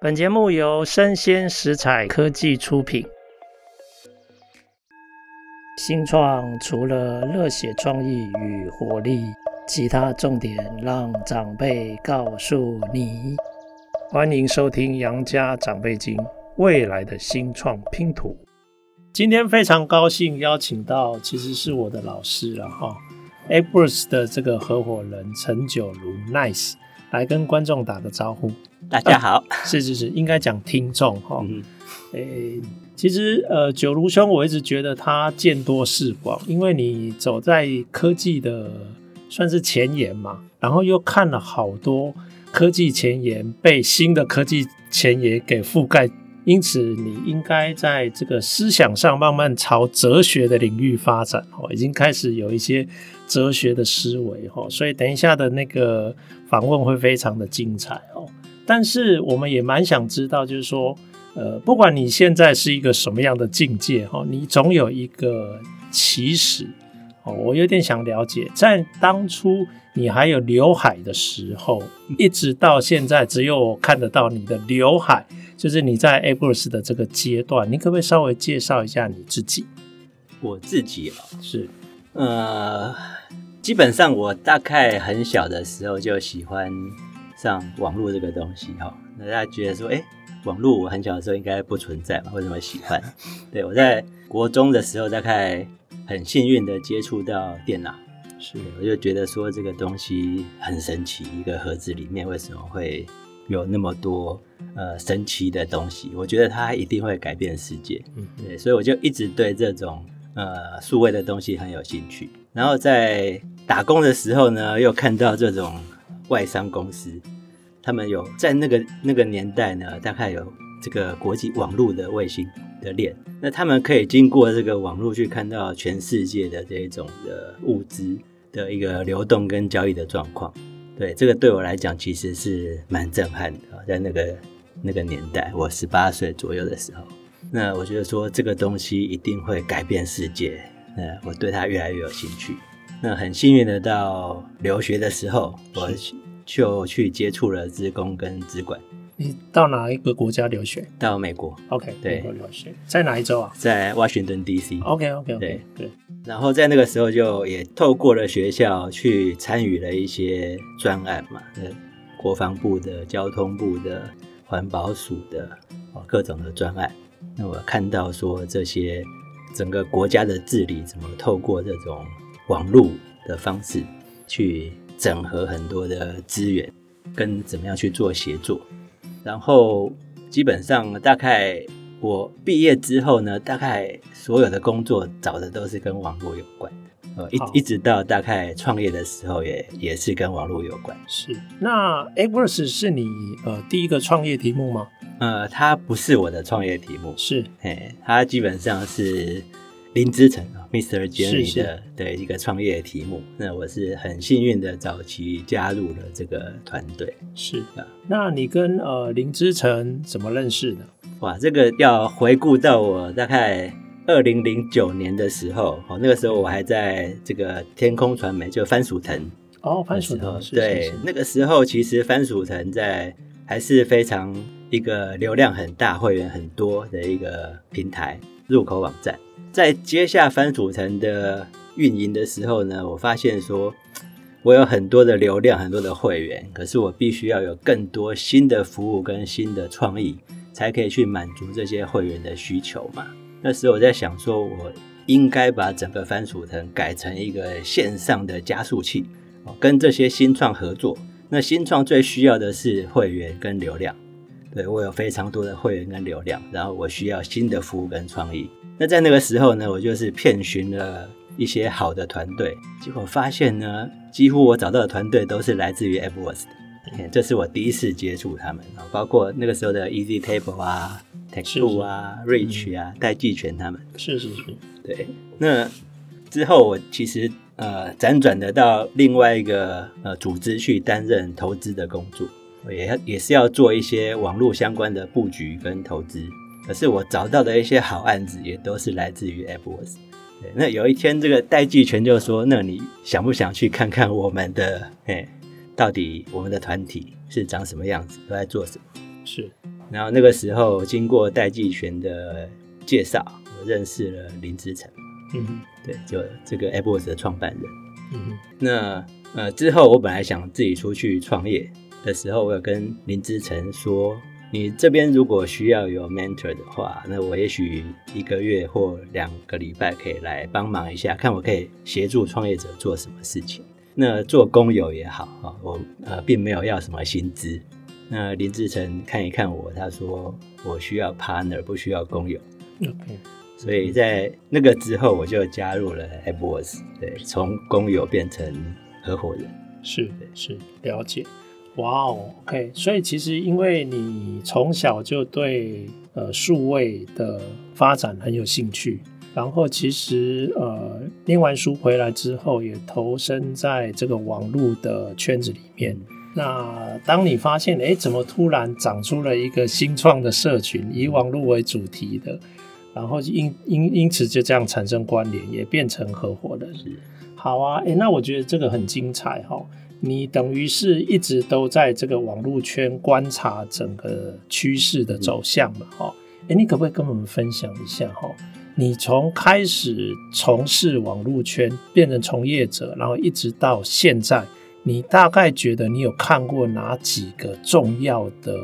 本节目由生鲜食材科技出品。新创除了热血创意与活力，其他重点让长辈告诉你。欢迎收听《杨家长辈经》，未来的新创拼图。今天非常高兴邀请到，其实是我的老师了哈，AppWorks 的这个合伙人陈九如 Nice。来跟观众打个招呼，大家好。啊、是是是，应该讲听众哈。诶、嗯欸，其实呃，九如兄，我一直觉得他见多识广，因为你走在科技的算是前沿嘛，然后又看了好多科技前沿被新的科技前沿给覆盖，因此你应该在这个思想上慢慢朝哲学的领域发展哦，已经开始有一些。哲学的思维哈，所以等一下的那个访问会非常的精彩哦。但是我们也蛮想知道，就是说，呃，不管你现在是一个什么样的境界哈，你总有一个起始哦。我有点想了解，在当初你还有刘海的时候，一直到现在只有我看得到你的刘海，就是你在 AppWorks 的这个阶段，你可不可以稍微介绍一下你自己？我自己啊，是呃。基本上，我大概很小的时候就喜欢上网络这个东西哈。那大家觉得说，哎，网络我很小的时候应该不存在嘛？为什么喜欢？对，我在国中的时候，大概很幸运的接触到电脑，是，我就觉得说这个东西很神奇，一个盒子里面为什么会有那么多呃神奇的东西？我觉得它一定会改变世界。嗯，对，所以我就一直对这种呃数位的东西很有兴趣。然后在打工的时候呢，又看到这种外商公司，他们有在那个那个年代呢，大概有这个国际网络的卫星的链，那他们可以经过这个网络去看到全世界的这种的物资的一个流动跟交易的状况。对，这个对我来讲其实是蛮震撼的，在那个那个年代，我十八岁左右的时候，那我觉得说这个东西一定会改变世界，那我对它越来越有兴趣。那很幸运的，到留学的时候，我就去接触了职工跟资管。你到哪一个国家留学？到美国。OK，对，美国留学在哪一州啊？在 Washington DC。OK，OK，OK，、okay, okay, okay, 对对。然后在那个时候，就也透过了学校去参与了一些专案嘛，国防部的、交通部的、环保署的哦，各种的专案。那我看到说这些整个国家的治理怎么透过这种。网络的方式去整合很多的资源，跟怎么样去做协作，然后基本上大概我毕业之后呢，大概所有的工作找的都是跟网络有关的，呃，一一直到大概创业的时候也也是跟网络有关。是，那 AppWorks 是你呃第一个创业题目吗？呃，它不是我的创业题目，是，哎，它基本上是。林之晨啊，Mr. Jeremy 的的一个创业题目，那我是很幸运的早期加入了这个团队。是的，那你跟呃林之晨怎么认识的？哇，这个要回顾到我大概二零零九年的时候，哦，那个时候我还在这个天空传媒，就番薯藤哦，番薯藤，对，是是是，那个时候其实番薯藤在还是非常一个流量很大、会员很多的一个平台入口网站。在接下番薯藤的运营的时候呢，我发现说，我有很多的流量，很多的会员，可是我必须要有更多新的服务跟新的创意，才可以去满足这些会员的需求嘛。那时候我在想说，我应该把整个番薯藤改成一个线上的加速器，跟这些新创合作。那新创最需要的是会员跟流量，对，我有非常多的会员跟流量，然后我需要新的服务跟创意。那在那个时候呢，我就是遍寻了一些好的团队，结果发现呢，几乎我找到的团队都是来自于 AppWorks 的，这是我第一次接触他们，包括那个时候的 EasyTable 啊、Tech2 啊、Reach 啊、戴季全他们。是是是，对。那之后我其实呃辗转的到另外一个呃组织去担任投资的工作，也也是要做一些网络相关的布局跟投资。可是我找到的一些好案子也都是来自于 AppWorks。对，那有一天这个戴季全就说：“那你想不想去看看我们的？嘿，到底我们的团体是长什么样子，都在做什么？”是。然后那个时候经过戴季全的介绍，我认识了林志成。嗯哼，对，就这个 AppWorks 的创办人。嗯哼，那呃之后我本来想自己出去创业的时候，我有跟林志成说。你这边如果需要有 mentor 的话，那我也许一个月或两个礼拜可以来帮忙一下，看我可以协助创业者做什么事情。那做工友也好啊，我呃并没有要什么薪资。那林志成看一看我，他说我需要 partner，不需要工友。OK，所以在那个之后，我就加入了 AppWorks，对，从工友变成合伙人。是是，了解。哇哦，OK，所以其实因为你从小就对呃数位的发展很有兴趣，然后其实呃念完书回来之后也投身在这个网络的圈子里面。那当你发现哎，怎么突然长出了一个新创的社群，以网络为主题的，然后因因因此就这样产生关联，也变成合伙人。是，好啊，哎，那我觉得这个很精彩哈。你等于是一直都在这个网络圈观察整个趋势的走向嘛？哈，哎，你可不可以跟我们分享一下哈？你从开始从事网络圈变成从业者，然后一直到现在，你大概觉得你有看过哪几个重要的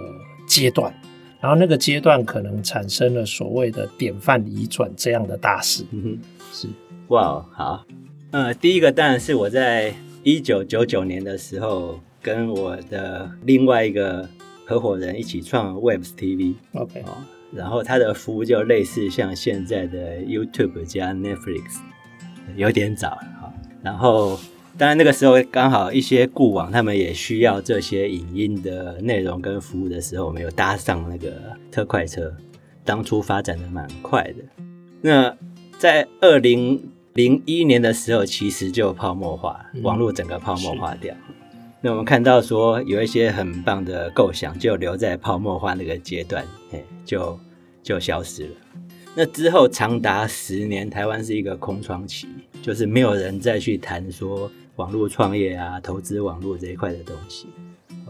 阶段？然后那个阶段可能产生了所谓的典范移转这样的大事？嗯哼，是，哇，好，呃，第一个当然是我在。一九九九年的时候，跟我的另外一个合伙人一起创 Webs TV，OK，哦，然后他的服务就类似像现在的 YouTube 加 Netflix，有点早了哈。然后，当然那个时候刚好一些固网他们也需要这些影音的内容跟服务的时候，我们有搭上那个特快车，当初发展的蛮快的。那在二零。零一年的时候，其实就泡沫化，网络整个泡沫化掉。嗯、那我们看到说，有一些很棒的构想，就留在泡沫化那个阶段，嘿，就就消失了。那之后长达十年，台湾是一个空窗期，就是没有人再去谈说网络创业啊、投资网络这一块的东西，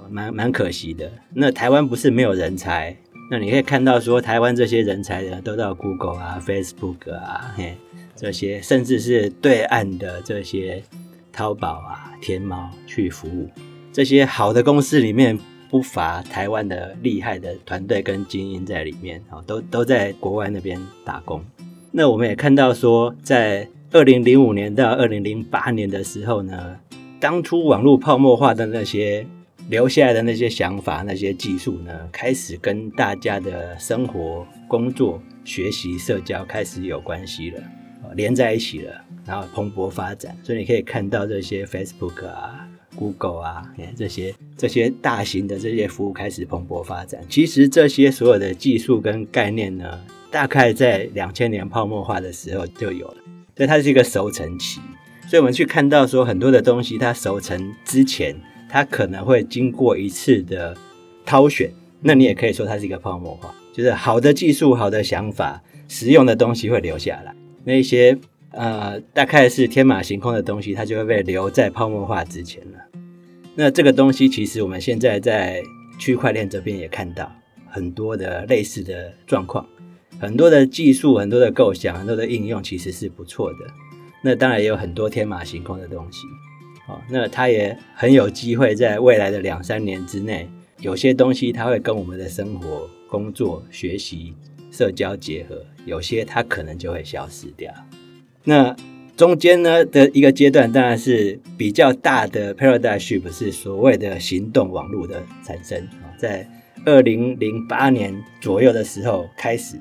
蛮蛮可惜的。那台湾不是没有人才，那你可以看到说，台湾这些人才呢，都到 Google 啊、Facebook 啊，嘿。这些甚至是对岸的这些淘宝啊、天猫去服务，这些好的公司里面不乏台湾的厉害的团队跟精英在里面啊，都都在国外那边打工。那我们也看到说，在二零零五年到二零零八年的时候呢，当初网络泡沫化的那些留下来的那些想法、那些技术呢，开始跟大家的生活、工作、学习、社交开始有关系了。连在一起了，然后蓬勃发展，所以你可以看到这些 Facebook 啊、Google 啊，这些这些大型的这些服务开始蓬勃发展。其实这些所有的技术跟概念呢，大概在两千年泡沫化的时候就有了，所以它是一个熟成期。所以我们去看到说很多的东西，它熟成之前，它可能会经过一次的挑选，那你也可以说它是一个泡沫化，就是好的技术、好的想法、实用的东西会留下来。那些呃，大概是天马行空的东西，它就会被留在泡沫化之前了。那这个东西，其实我们现在在区块链这边也看到很多的类似的状况，很多的技术、很多的构想、很多的应用，其实是不错的。那当然也有很多天马行空的东西。哦，那它也很有机会在未来的两三年之内，有些东西它会跟我们的生活、工作、学习。社交结合，有些它可能就会消失掉。那中间呢的一个阶段，当然是比较大的 paradigm，是所谓的行动网络的产生啊，在二零零八年左右的时候开始，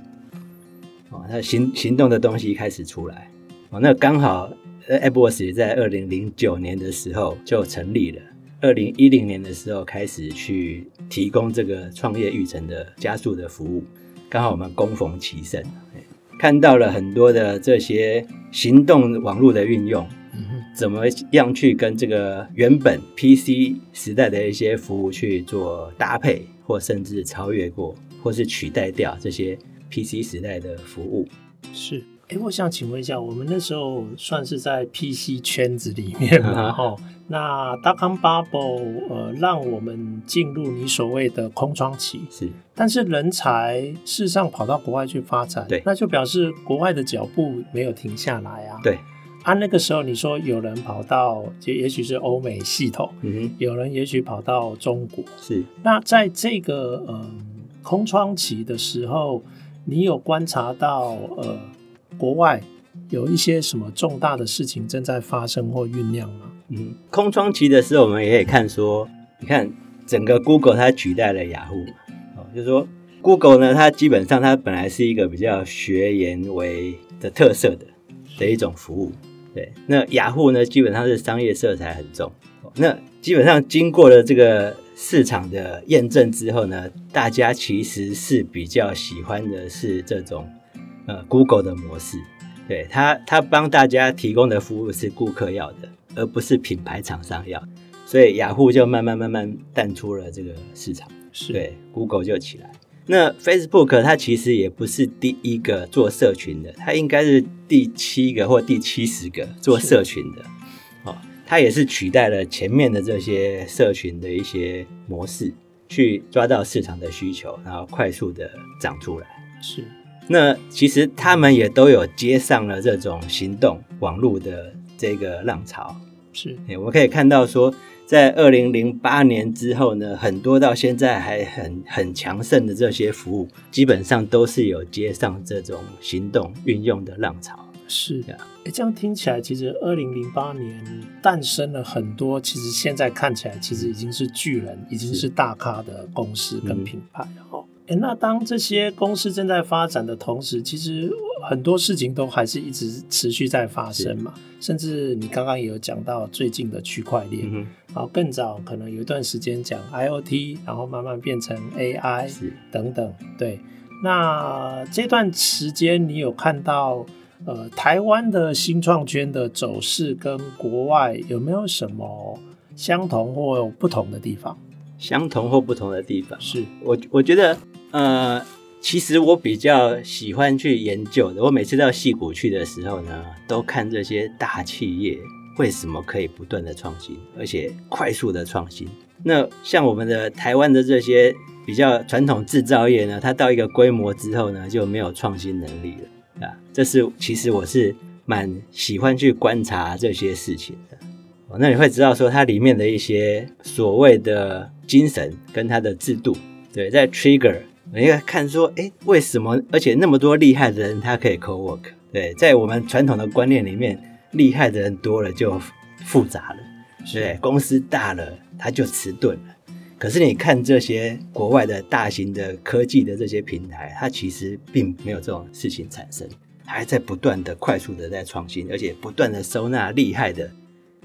哦，那行行动的东西开始出来，哦，那刚好 AppWorks 也在二零零九年的时候就成立了，二零一零年的时候开始去提供这个创业育成的加速的服务。刚好我们攻逢其盛，看到了很多的这些行动网络的运用，怎么样去跟这个原本 PC 时代的一些服务去做搭配，或甚至超越过，或是取代掉这些 PC 时代的服务。是，哎，我想请问一下，我们那时候算是在 PC 圈子里面嘛？哈、嗯，那 Dotcom Bubble 呃，让我们进入你所谓的空窗期是，但是人才事实上跑到国外去发展，对，那就表示国外的脚步没有停下来啊。对，啊，那个时候你说有人跑到，就也许是欧美系统，嗯哼，有人也许跑到中国，是。那在这个呃空窗期的时候，你有观察到呃？国外有一些什么重大的事情正在发生或酝酿吗？嗯，空窗期的时候，我们也可以看说，你看整个 Google 它取代了雅虎，哦，就是说 Google 呢，它基本上它本来是一个比较学研为的特色的的一种服务，对，那雅虎呢，基本上是商业色彩很重，那基本上经过了这个市场的验证之后呢，大家其实是比较喜欢的是这种。呃，Google 的模式，对他，他帮大家提供的服务是顾客要的，而不是品牌厂商要，所以雅虎就慢慢慢慢淡出了这个市场，是对，Google 就起来。那 Facebook 它其实也不是第一个做社群的，它应该是第七个或第七十个做社群的，哦，它也是取代了前面的这些社群的一些模式，去抓到市场的需求，然后快速的长出来，是。那其实他们也都有接上了这种行动网络的这个浪潮，是，我们可以看到说，在二零零八年之后呢，很多到现在还很很强盛的这些服务，基本上都是有接上这种行动运用的浪潮。是。的，哎，这样听起来，其实二零零八年诞生了很多，其实现在看起来其实已经是巨人，已经是。大咖的公司跟品牌，哈。哎，那当这些公司正在发展的同时，其实很多事情都还是一直持续在发生嘛。甚至你刚刚也有讲到最近的区块链，嗯、然后更早可能有一段时间讲 IoT，然后慢慢变成 AI 等等。对，那这段时间你有看到呃台湾的新创圈的走势跟国外有没有什么相同或不同的地方？相同或不同的地方，是我我觉得。呃，其实我比较喜欢去研究的。我每次到矽谷去的时候呢，都看这些大企业为什么可以不断的创新，而且快速的创新。那像我们的台湾的这些比较传统制造业呢，它到一个规模之后呢，就没有创新能力了啊。这是其实我是蛮喜欢去观察这些事情的。那你会知道说它里面的一些所谓的精神跟它的制度，对，在 trigger。你要看说，哎，为什么？而且那么多厉害的人，他可以 co-work。对，在我们传统的观念里面，厉害的人多了就复杂了，对，公司大了他就迟钝了。可是你看这些国外的大型的科技的这些平台，它其实并没有这种事情产生，还在不断的快速的在创新，而且不断的收纳厉害的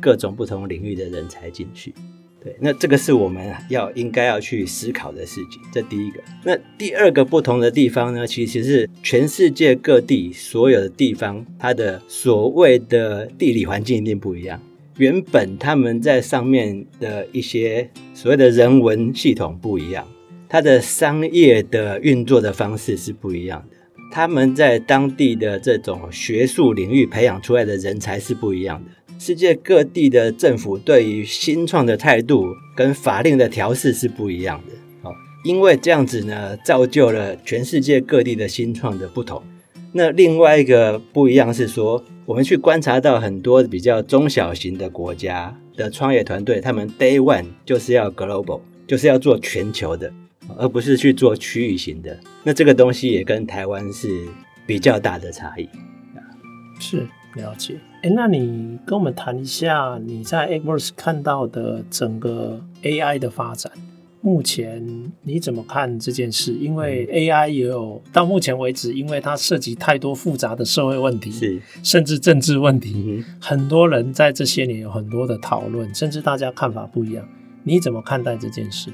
各种不同领域的人才进去。对，那这个是我们要应该要去思考的事情。这第一个，那第二个不同的地方呢，其实是全世界各地所有的地方，它的所谓的地理环境一定不一样。原本他们在上面的一些所谓的人文系统不一样，它的商业的运作的方式是不一样的。他们在当地的这种学术领域培养出来的人才是不一样的。世界各地的政府对于新创的态度跟法令的调试是不一样的，哦，因为这样子呢，造就了全世界各地的新创的不同。那另外一个不一样是说，我们去观察到很多比较中小型的国家的创业团队，他们 Day One 就是要 Global，就是要做全球的，而不是去做区域型的。那这个东西也跟台湾是比较大的差异啊，是。了解，哎，那你跟我们谈一下你在 AppWorks 看到的整个 AI 的发展，目前你怎么看这件事？因为 AI 也有到目前为止，因为它涉及太多复杂的社会问题，是甚至政治问题，很多人在这些年有很多的讨论，甚至大家看法不一样。你怎么看待这件事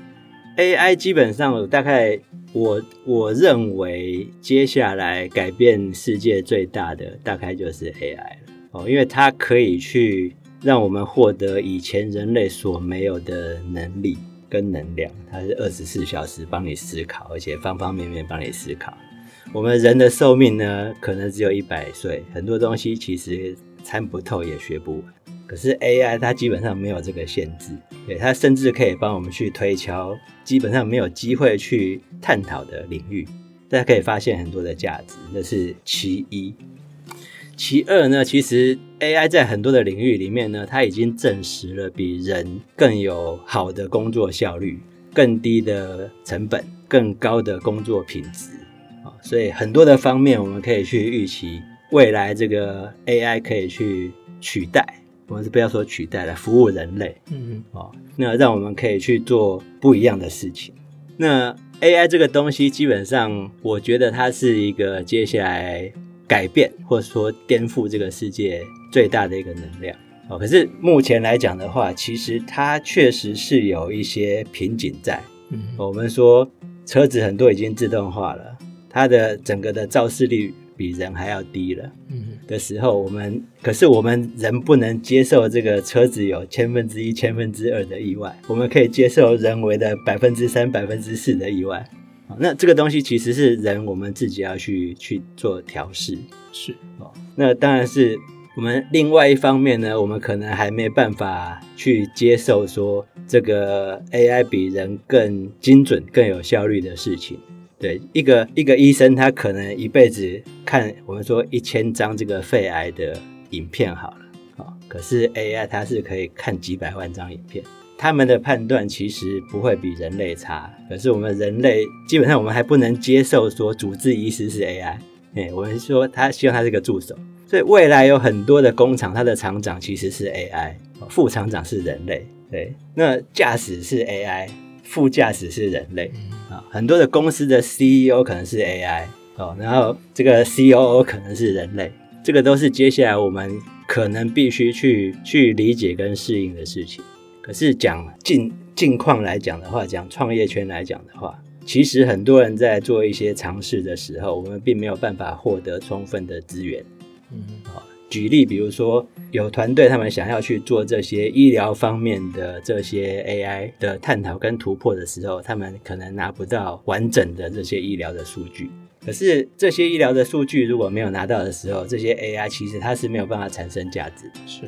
？AI 基本上大概我我认为，接下来改变世界最大的大概就是 AI 了哦，因为它可以去让我们获得以前人类所没有的能力跟能量。它是二十四小时帮你思考，而且方方面面帮你思考。我们人的寿命呢，可能只有一百岁，很多东西其实参不透也学不完。可是 AI 它基本上没有这个限制，对，它甚至可以帮我们去推敲基本上没有机会去探讨的领域，大家可以发现很多的价值，这是其一。其二呢，其实 AI 在很多的领域里面呢，它已经证实了比人更有好的工作效率、更低的成本、更高的工作品质啊，所以很多的方面我们可以去预期未来这个 AI 可以去取代，我们是不要说取代了，服务人类，嗯嗯，哦，那让我们可以去做不一样的事情。那 AI 这个东西，基本上我觉得它是一个接下来。改变或者说颠覆这个世界最大的一个能量哦，可是目前来讲的话，其实它确实是有一些瓶颈在。嗯，我们说车子很多已经自动化了，它的整个的肇事率比人还要低了。嗯，的时候，我们可是我们人不能接受这个车子有千分之一、千分之二的意外，我们可以接受人为的百分之三、百分之四的意外。那这个东西其实是人我们自己要去去做调试，是哦。那当然是我们另外一方面呢，我们可能还没办法去接受说这个 AI 比人更精准、更有效率的事情。对，一个一个医生，他可能一辈子看我们说一千张这个肺癌的影片好了，哦，可是 AI 它是可以看几百万张影片。他们的判断其实不会比人类差，可是我们人类基本上我们还不能接受说主治医师是 AI，哎，我们说他希望他是个助手，所以未来有很多的工厂，它的厂长其实是 AI，副厂长是人类，对，那驾驶是 AI，副驾驶是人类。啊，很多的公司的 CEO 可能是 AI 哦，然后这个 COO 可能是人类，这个都是接下来我们可能必须去去理解跟适应的事情。可是讲近近况来讲的话，讲创业圈来讲的话，其实很多人在做一些尝试的时候，我们并没有办法获得充分的资源。嗯，好，举例，比如说有团队他们想要去做这些医疗方面的这些 AI 的探讨跟突破的时候，他们可能拿不到完整的这些医疗的数据。可是这些医疗的数据如果没有拿到的时候，这些 AI 其实它是没有办法产生价值。是。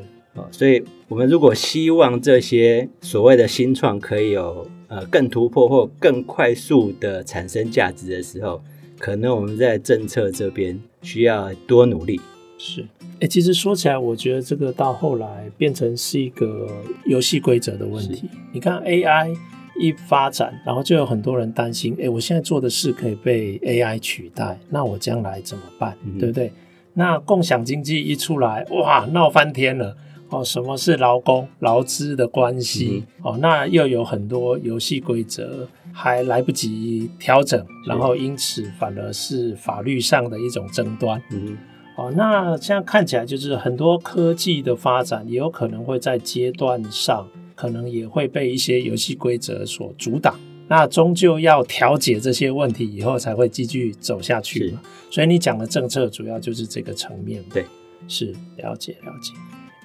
所以，我们如果希望这些所谓的新创可以有呃更突破或更快速的产生价值的时候，可能我们在政策这边需要多努力。是，哎、欸，其实说起来，我觉得这个到后来变成是一个游戏规则的问题。你看 AI 一发展，然后就有很多人担心，哎、欸，我现在做的事可以被 AI 取代，那我将来怎么办？嗯、对不对？那共享经济一出来，哇，闹翻天了。哦，什么是劳工劳资的关系？嗯、哦，那又有很多游戏规则还来不及调整，然后因此反而是法律上的一种争端。嗯，哦，那这样看起来就是很多科技的发展也有可能会在阶段上，可能也会被一些游戏规则所阻挡。那终究要调解这些问题以后，才会继续走下去嘛。所以你讲的政策主要就是这个层面。对，是了解了解。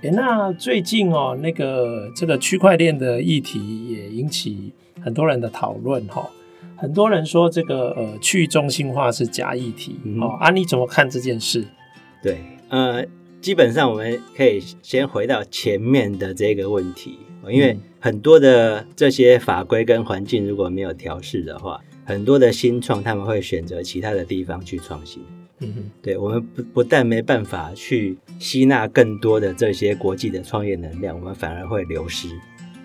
诶，那最近哦，那个这个区块链的议题也引起很多人的讨论哈。很多人说这个呃去中心化是假议题，嗯、哦，啊你怎么看这件事？对，呃，基本上我们可以先回到前面的这个问题，因为很多的这些法规跟环境如果没有调试的话，很多的新创他们会选择其他的地方去创新。嗯哼，对，我们不不但没办法去吸纳更多的这些国际的创业能量，我们反而会流失。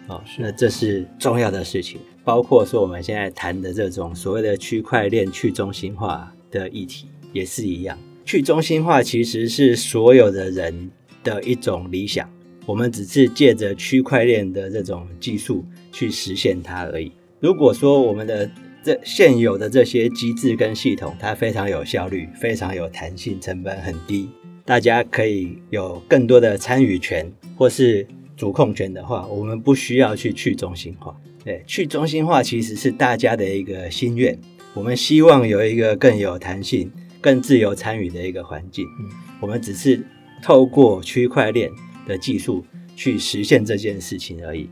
哦，那这是重要的事情。包括说我们现在谈的这种所谓的区块链去中心化的议题也是一样。去中心化其实是所有的人的一种理想，我们只是借着区块链的这种技术去实现它而已。如果说我们的这现有的这些机制跟系统，它非常有效率，非常有弹性，成本很低，大家可以有更多的参与权或是主控权的话，我们不需要去去中心化。对，去中心化其实是大家的一个心愿，我们希望有一个更有弹性、更自由参与的一个环境。嗯，我们只是透过区块链的技术去实现这件事情而已。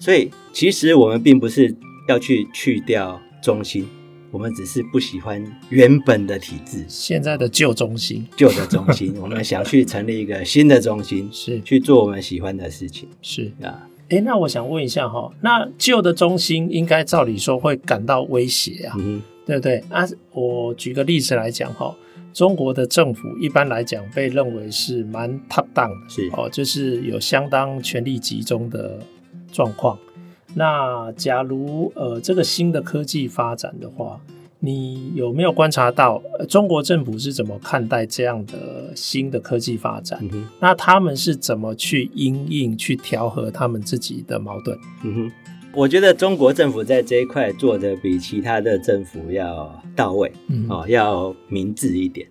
所以，其实我们并不是要去去掉。中心，我们只是不喜欢原本的体制，现在的旧中心，旧的中心，我们想去成立一个新的中心，是。去做我们喜欢的事情，是。啊。哎，那我想问一下哈，那旧的中心应该照理说会感到威胁啊，嗯、对不对？啊，我举个例子来讲哈，中国的政府一般来讲被认为是蛮 top down 的，是。哦，就是有相当权力集中的状况。那假如呃这个新的科技发展的话，你有没有观察到，呃，中国政府是怎么看待这样的新的科技发展？嗯、那他们是怎么去因应、去调和他们自己的矛盾？嗯哼，我觉得中国政府在这一块做的比其他的政府要到位，嗯、哦，要明智一点。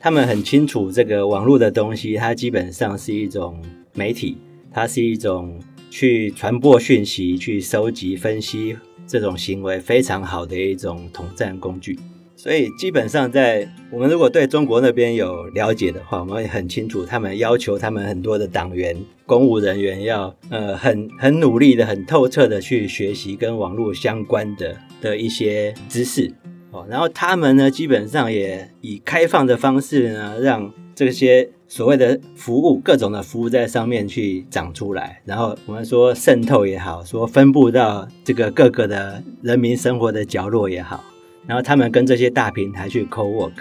他们很清楚这个网络的东西，它基本上是一种媒体，它是一种。去传播讯息，去收集、分析这种行为非常好的一种统战工具。所以基本上，在我们如果对中国那边有了解的话，我们会很清楚，他们要求他们很多的党员、公务人员要呃很很努力的、很透彻的去学习跟网络相关的的一些知识哦。然后他们呢，基本上也以开放的方式呢，让这些。所谓的服务，各种的服务在上面去长出来，然后我们说渗透也好，说分布到这个各个的人民生活的角落也好，然后他们跟这些大平台去 co-work，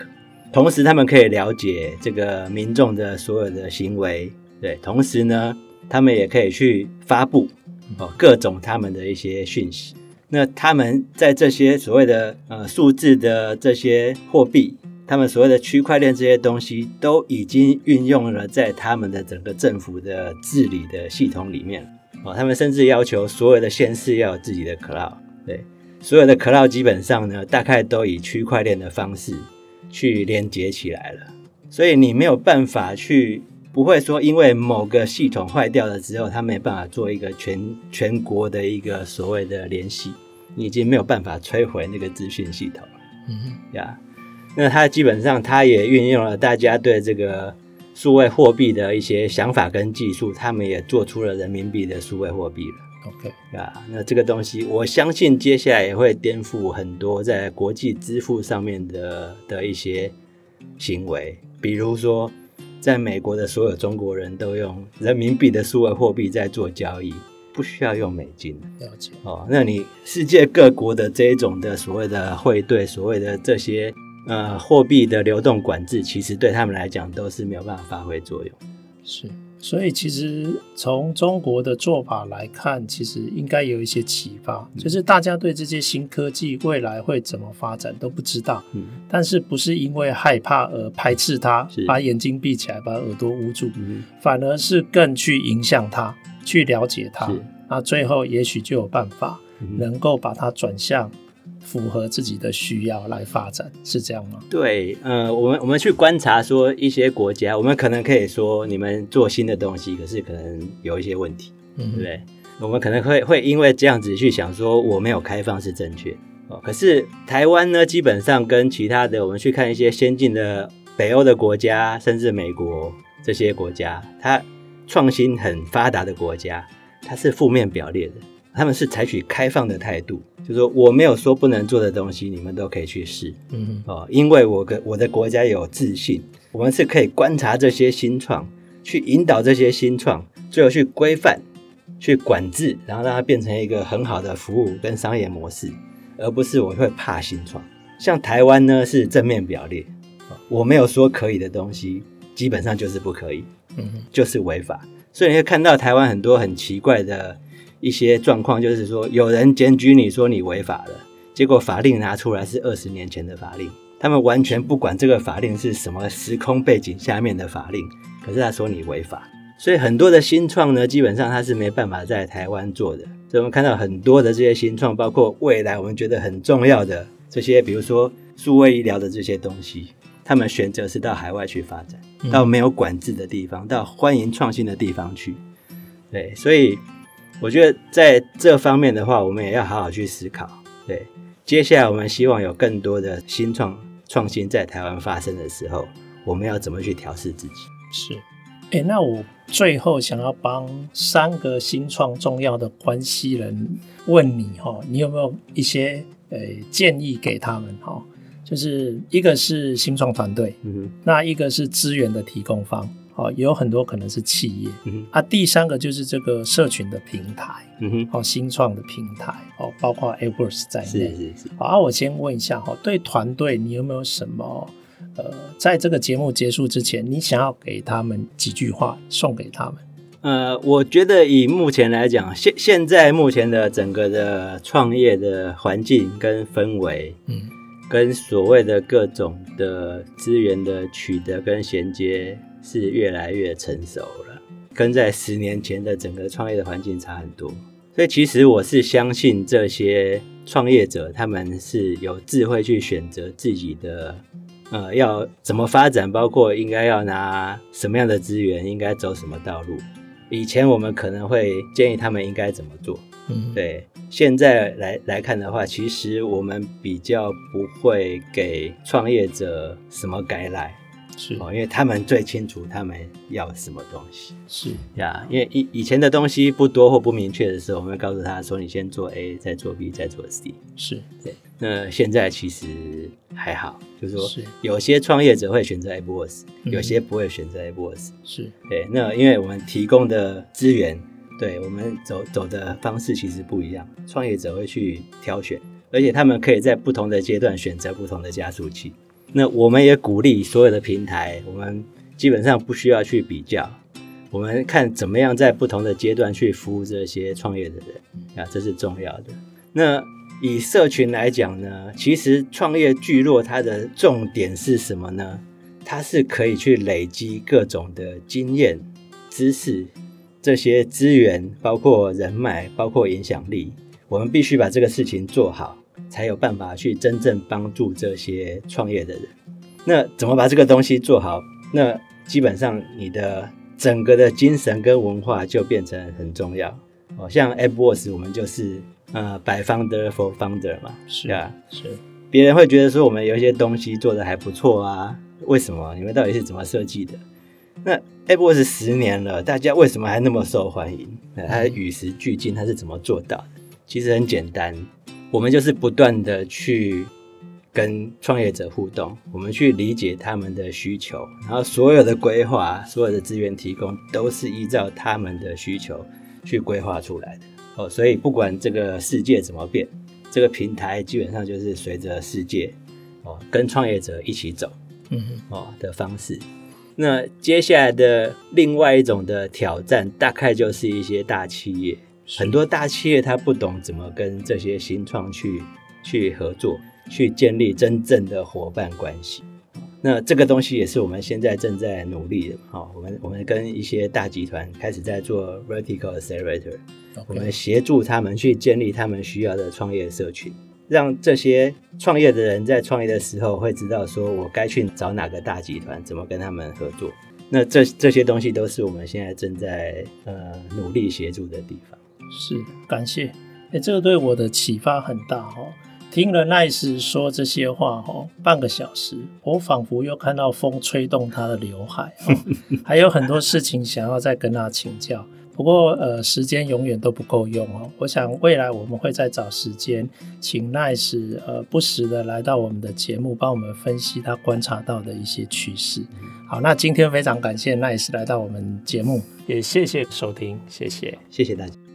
同时他们可以了解这个民众的所有的行为，对，同时呢，他们也可以去发布哦各种他们的一些讯息。那他们在这些所谓的呃数字的这些货币。他们所谓的区块链这些东西都已经运用了在他们的整个政府的治理的系统里面哦。他们甚至要求所有的县市要有自己的 cloud，对，所有的 cloud 基本上呢，大概都以区块链的方式去连接起来了。所以你没有办法去，不会说因为某个系统坏掉了之后，他没办法做一个全全国的一个所谓的联系，你已经没有办法摧毁那个资讯系统了。嗯，呀。那它基本上，它也运用了大家对这个数位货币的一些想法跟技术，他们也做出了人民币的数位货币了。OK，啊，那这个东西，我相信接下来也会颠覆很多在国际支付上面的的一些行为，比如说，在美国的所有中国人都用人民币的数位货币在做交易，不需要用美金。了解。哦，那你世界各国的这一种的所谓的汇兑，所谓的这些。呃，货币的流动管制其实对他们来讲都是没有办法发挥作用。是，所以其实从中国的做法来看，其实应该有一些启发，嗯，就是大家对这些新科技未来会怎么发展都不知道。嗯，但是不是因为害怕而排斥它，把眼睛闭起来，把耳朵捂住，嗯，反而是更去影响它，去了解它，那最后也许就有办法能够把它转向。符合自己的需要来发展，是这样吗？对，呃，我们我们去观察说一些国家，我们可能可以说你们做新的东西，可是可能有一些问题，嗯，对不对？我们可能会会因为这样子去想说我没有开放是正确哦。可是台湾呢，基本上跟其他的我们去看一些先进的北欧的国家，甚至美国这些国家，它创新很发达的国家，它是负面表列的。他们是采取开放的态度，就是说我没有说不能做的东西，你们都可以去试。嗯哦，因为我跟我的国家有自信，我们是可以观察这些新创，去引导这些新创，最后去规范、去管制，然后让它变成一个很好的服务跟商业模式，而不是我会怕新创。像台湾呢是正面表列，我没有说可以的东西，基本上就是不可以，嗯，就是违法。所以你会看到台湾很多很奇怪的。一些状况就是说，有人检举你说你违法了，结果法令拿出来是二十年前的法令，他们完全不管这个法令是什么时空背景下面的法令，可是他说你违法，所以很多的新创呢，基本上他是没办法在台湾做的。所以我们看到很多的这些新创，包括未来我们觉得很重要的这些，比如说数位医疗的这些东西，他们选择是到海外去发展，到没有管制的地方，到欢迎创新的地方去。对，所以。我觉得在这方面的话，我们也要好好去思考。对，接下来我们希望有更多的新创创新在台湾发生的时候，我们要怎么去调试自己？是，哎，那我最后想要帮三个新创重要的关系人问你哈，你有没有一些呃建议给他们哈，就是一个是新创团队，嗯哼，那一个是资源的提供方，哦，也有很多可能是企业，嗯，啊，第三个就是这个社群的平台，嗯哼，哦，新创的平台，哦，包括 AppWorks 在内，是是是。好，啊，我先问一下哈，对团队你有没有什么？呃，在这个节目结束之前，你想要给他们几句话送给他们？呃，我觉得以目前来讲，现现在目前的整个的创业的环境跟氛围，嗯，跟所谓的各种的资源的取得跟衔接是越来越成熟了，跟在十年前的整个创业的环境差很多。所以其实我是相信这些创业者，他们是有智慧去选择自己的。呃，要怎么发展？包括应该要拿什么样的资源，应该走什么道路？以前我们可能会建议他们应该怎么做。嗯，对。现在来来看的话，其实我们比较不会给创业者什么概览。是哦，因为他们最清楚他们要什么东西。是呀，因为以以前的东西不多或不明确的时候，我们会告诉他说：“你先做 A，再做 B，再做 C。”是对。那现在其实还好，就是说，有些创业者会选择 AppWorks，有些不会选择 AppWorks。是对。那因为我们提供的资源，对我们走走的方式其实不一样，创业者会去挑选，而且他们可以在不同的阶段选择不同的加速器。那我们也鼓励所有的平台，我们基本上不需要去比较，我们看怎么样在不同的阶段去服务这些创业的人啊，这是重要的。那以社群来讲呢，其实创业聚落它的重点是什么呢？它是可以去累积各种的经验、知识、这些资源，包括人脉，包括影响力，我们必须把这个事情做好。才有办法去真正帮助这些创业的人。那怎么把这个东西做好？那基本上你的整个的精神跟文化就变成很重要。哦，像 AppWorks 我们就是呃，by founder for founder 嘛，是啊，是。别人会觉得说我们有一些东西做的还不错啊，为什么？你们到底是怎么设计的？那 AppWorks 十年了，大家为什么还那么受欢迎？它与时俱进，它是怎么做到的？其实很简单。我们就是不断的去跟创业者互动，我们去理解他们的需求，然后所有的规划、所有的资源提供都是依照他们的需求去规划出来的。哦，所以不管这个世界怎么变，这个平台基本上就是随着世界哦，跟创业者一起走，嗯哦的方式。那接下来的另外一种的挑战，大概就是一些大企业。很多大企业他不懂怎么跟这些新创去去合作，去建立真正的伙伴关系。那这个东西也是我们现在正在努力的。好，我们我们跟一些大集团开始在做 Vertical Accelerator，Okay. 我们协助他们去建立他们需要的创业社群，让这些创业的人在创业的时候会知道说我该去找哪个大集团，怎么跟他们合作。那这这些东西都是我们现在正在呃努力协助的地方。是，感谢，哎，这个对我的启发很大哦。听了 Nice 说这些话哦，半个小时，我仿佛又看到风吹动他的刘海哦，还有很多事情想要再跟他请教。不过呃，时间永远都不够用哦。我想未来我们会再找时间，请 Nice 呃不时的来到我们的节目，帮我们分析他观察到的一些趋势。好，那今天非常感谢 Nice 来到我们节目，也谢谢收听，谢谢，谢谢大家。